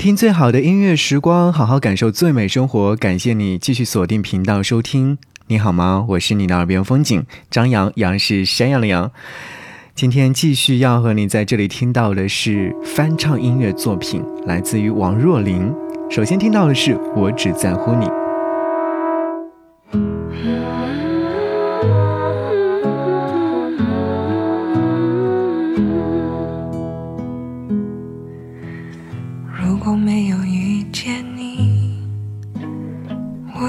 听最好的音乐时光，好好感受最美生活。感谢你继续锁定频道收听。你好吗？我是你的耳边风景张扬，杨是山羊的羊。今天继续要和你在这里听到的是翻唱音乐作品，来自于王若琳。首先听到的是《我只在乎你》。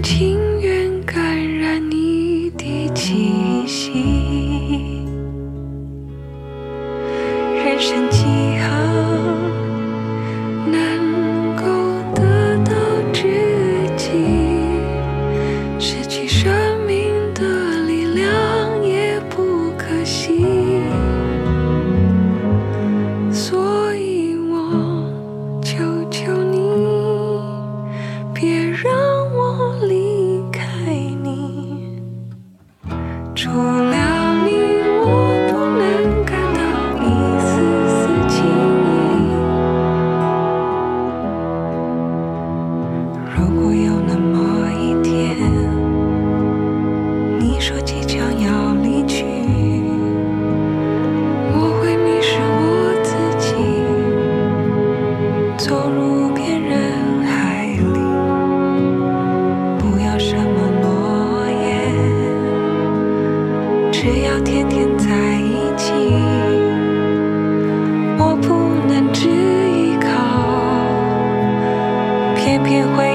情愿感染你。天会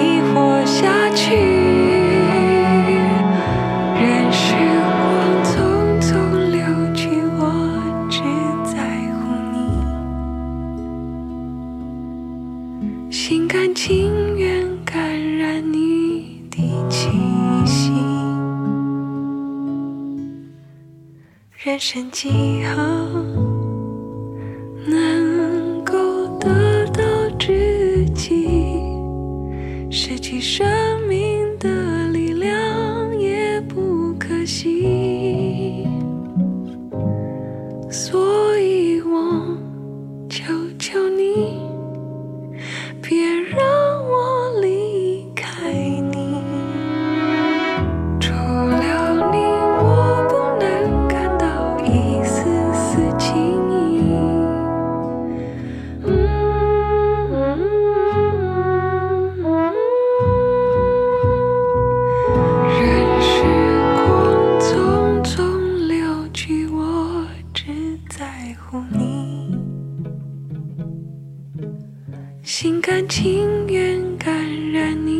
心甘情愿感染你。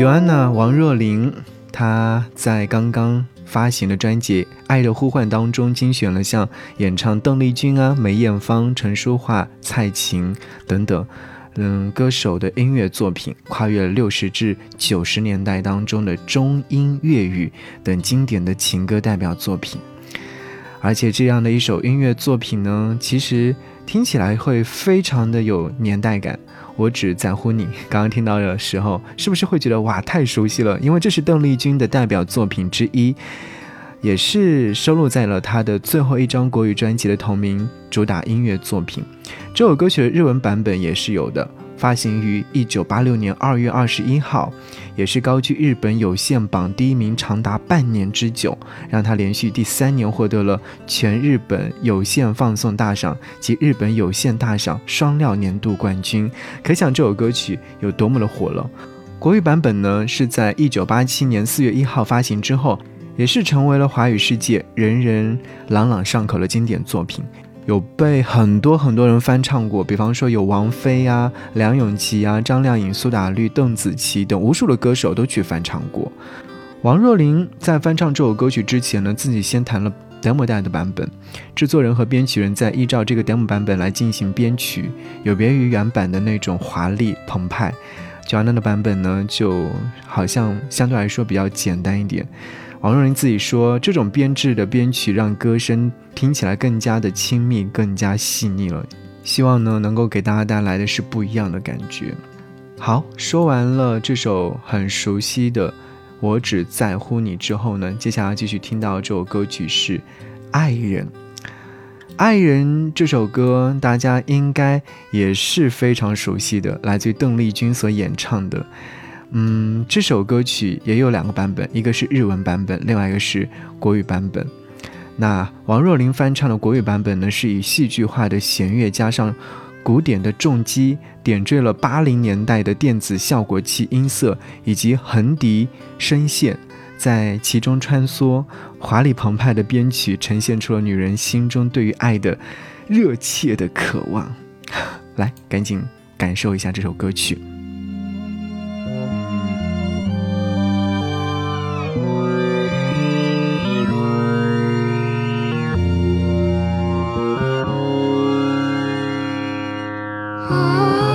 九安娜王若琳，她在刚刚发行的专辑《爱的呼唤》当中精选了像演唱邓丽君啊、梅艳芳、陈淑桦、蔡琴等等，嗯，歌手的音乐作品，跨越了六十至九十年代当中的中英粤语等经典的情歌代表作品。而且这样的一首音乐作品呢，其实。听起来会非常的有年代感。我只在乎你，刚刚听到的时候，是不是会觉得哇太熟悉了？因为这是邓丽君的代表作品之一，也是收录在了他的最后一张国语专辑的同名主打音乐作品。这首歌曲的日文版本也是有的。发行于一九八六年二月二十一号，也是高居日本有线榜第一名长达半年之久，让他连续第三年获得了全日本有线放送大赏及日本有线大赏双料年度冠军。可想这首歌曲有多么的火了。国语版本呢，是在一九八七年四月一号发行之后，也是成为了华语世界人人朗朗上口的经典作品。有被很多很多人翻唱过，比方说有王菲啊、梁咏琪啊、张靓颖、苏打绿、邓紫棋等无数的歌手都去翻唱过。王若琳在翻唱这首歌曲之前呢，自己先弹了 demo 带的版本，制作人和编曲人在依照这个 demo 版本来进行编曲，有别于原版的那种华丽澎湃。Joanna 的版本呢，就好像相对来说比较简单一点。王若琳自己说，这种编制的编曲让歌声听起来更加的亲密，更加细腻了。希望呢，能够给大家带来的是不一样的感觉。好，说完了这首很熟悉的《我只在乎你》之后呢，接下来继续听到这首歌曲是《爱人》。《爱人》这首歌大家应该也是非常熟悉的，来自于邓丽君所演唱的。嗯，这首歌曲也有两个版本，一个是日文版本，另外一个是国语版本。那王若琳翻唱的国语版本呢，是以戏剧化的弦乐加上古典的重击，点缀了八零年代的电子效果器音色以及横笛声线，在其中穿梭，华丽澎湃的编曲呈现出了女人心中对于爱的热切的渴望。来，赶紧感受一下这首歌曲。Oh.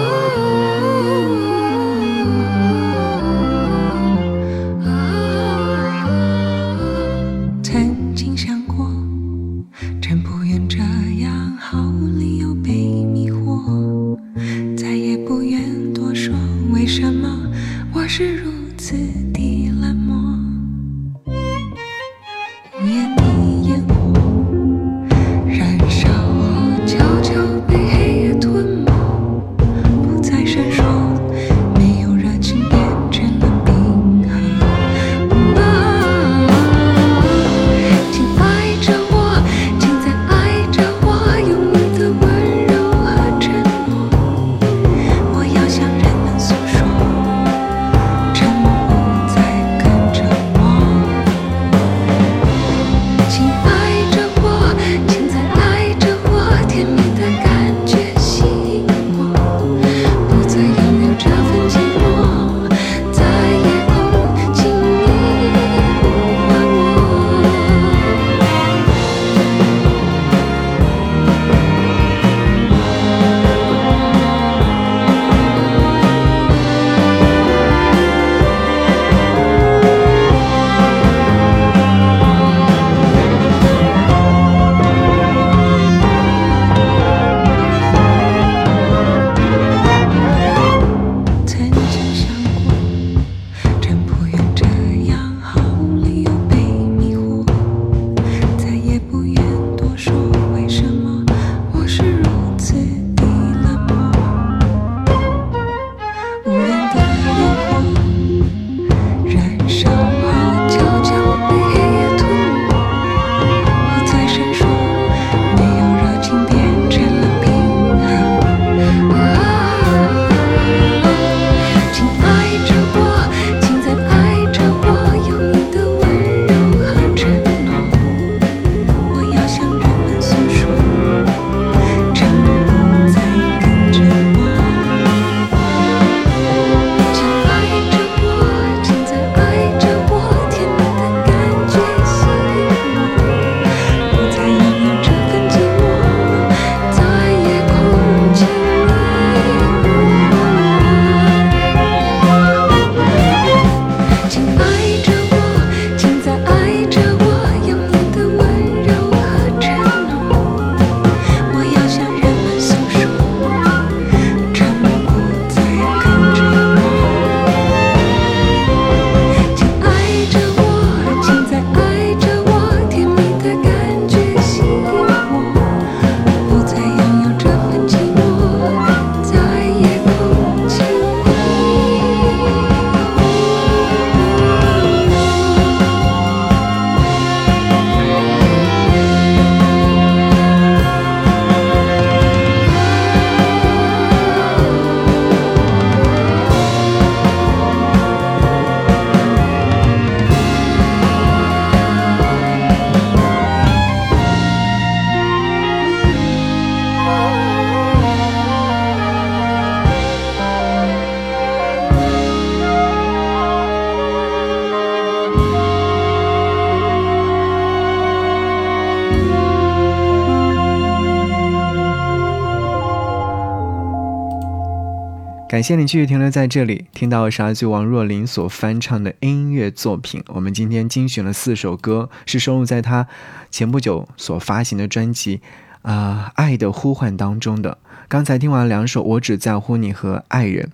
感谢你继续停留在这里，听到是来自王若琳所翻唱的音乐作品。我们今天精选了四首歌，是收录在她前不久所发行的专辑《啊爱的呼唤》当中的。刚才听完两首《我只在乎你》和《爱人》，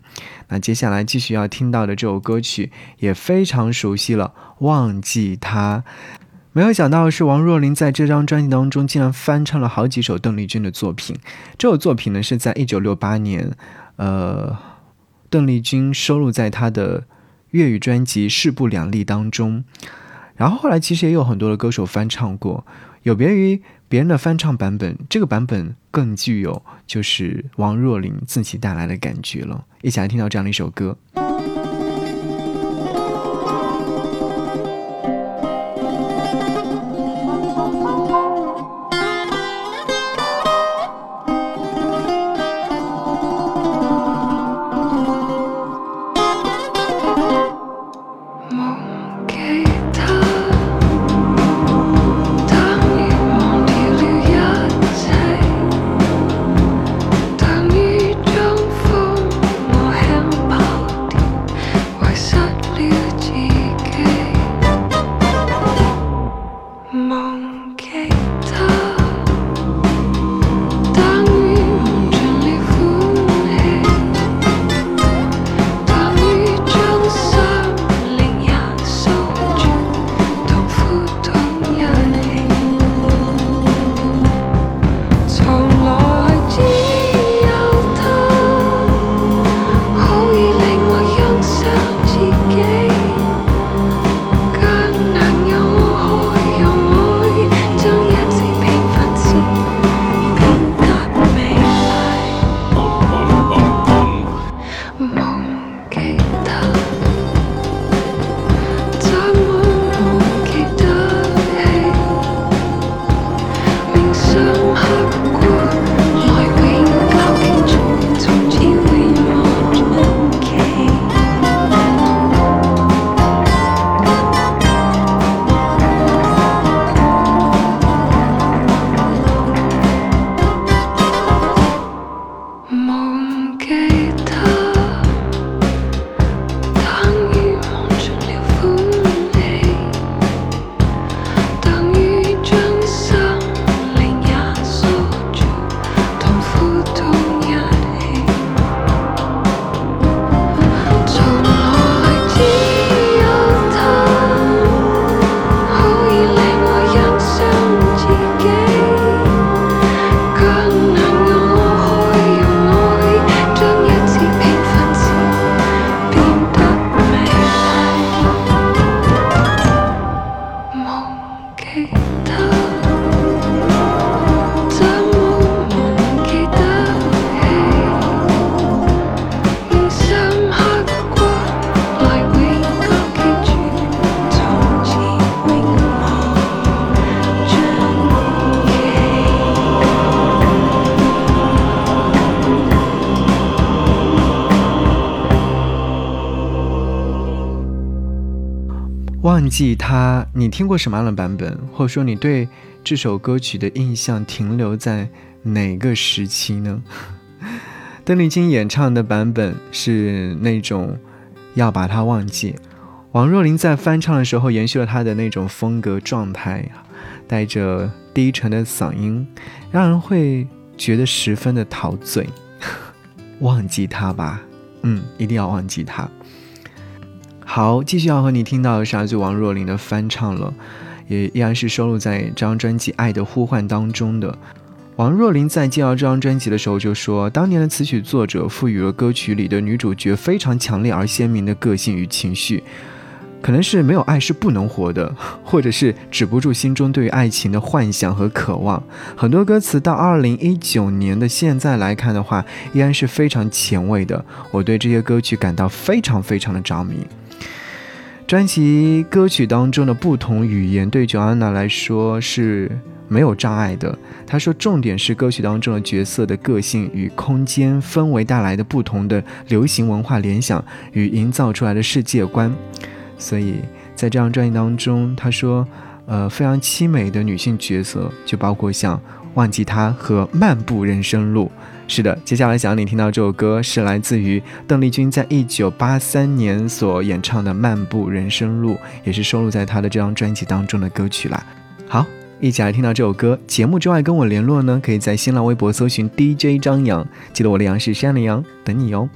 那接下来继续要听到的这首歌曲也非常熟悉了，《忘记他》。没有想到是，王若琳在这张专辑当中竟然翻唱了好几首邓丽君的作品。这首作品呢，是在一九六八年。呃，邓丽君收录在她的粤语专辑《势不两立》当中，然后后来其实也有很多的歌手翻唱过，有别于别人的翻唱版本，这个版本更具有就是王若琳自己带来的感觉了。一起来听到这样的一首歌。忘记他，你听过什么样的版本？或者说你对这首歌曲的印象停留在哪个时期呢？邓丽君演唱的版本是那种要把它忘记，王若琳在翻唱的时候延续了她的那种风格状态，带着低沉的嗓音，让人会觉得十分的陶醉。忘记他吧，嗯，一定要忘记他。好，继续要和你听到的是来自王若琳的翻唱了，也依然是收录在这张专辑《爱的呼唤》当中的。王若琳在介绍这张专辑的时候就说，当年的词曲作者赋予了歌曲里的女主角非常强烈而鲜明的个性与情绪，可能是没有爱是不能活的，或者是止不住心中对于爱情的幻想和渴望。很多歌词到二零一九年的现在来看的话，依然是非常前卫的。我对这些歌曲感到非常非常的着迷。专辑歌曲当中的不同语言对 Joanna 来说是没有障碍的。他说，重点是歌曲当中的角色的个性与空间氛围带来的不同的流行文化联想与营造出来的世界观。所以在这张专辑当中，他说，呃，非常凄美的女性角色就包括像《忘记她》和《漫步人生路》，是的，接下来想让你听到这首歌是来自于邓丽君在一九八三年所演唱的《漫步人生路》，也是收录在她的这张专辑当中的歌曲啦。好，一起来听到这首歌。节目之外跟我联络呢，可以在新浪微博搜寻 DJ 张扬，记得我的杨是山的杨，等你哦。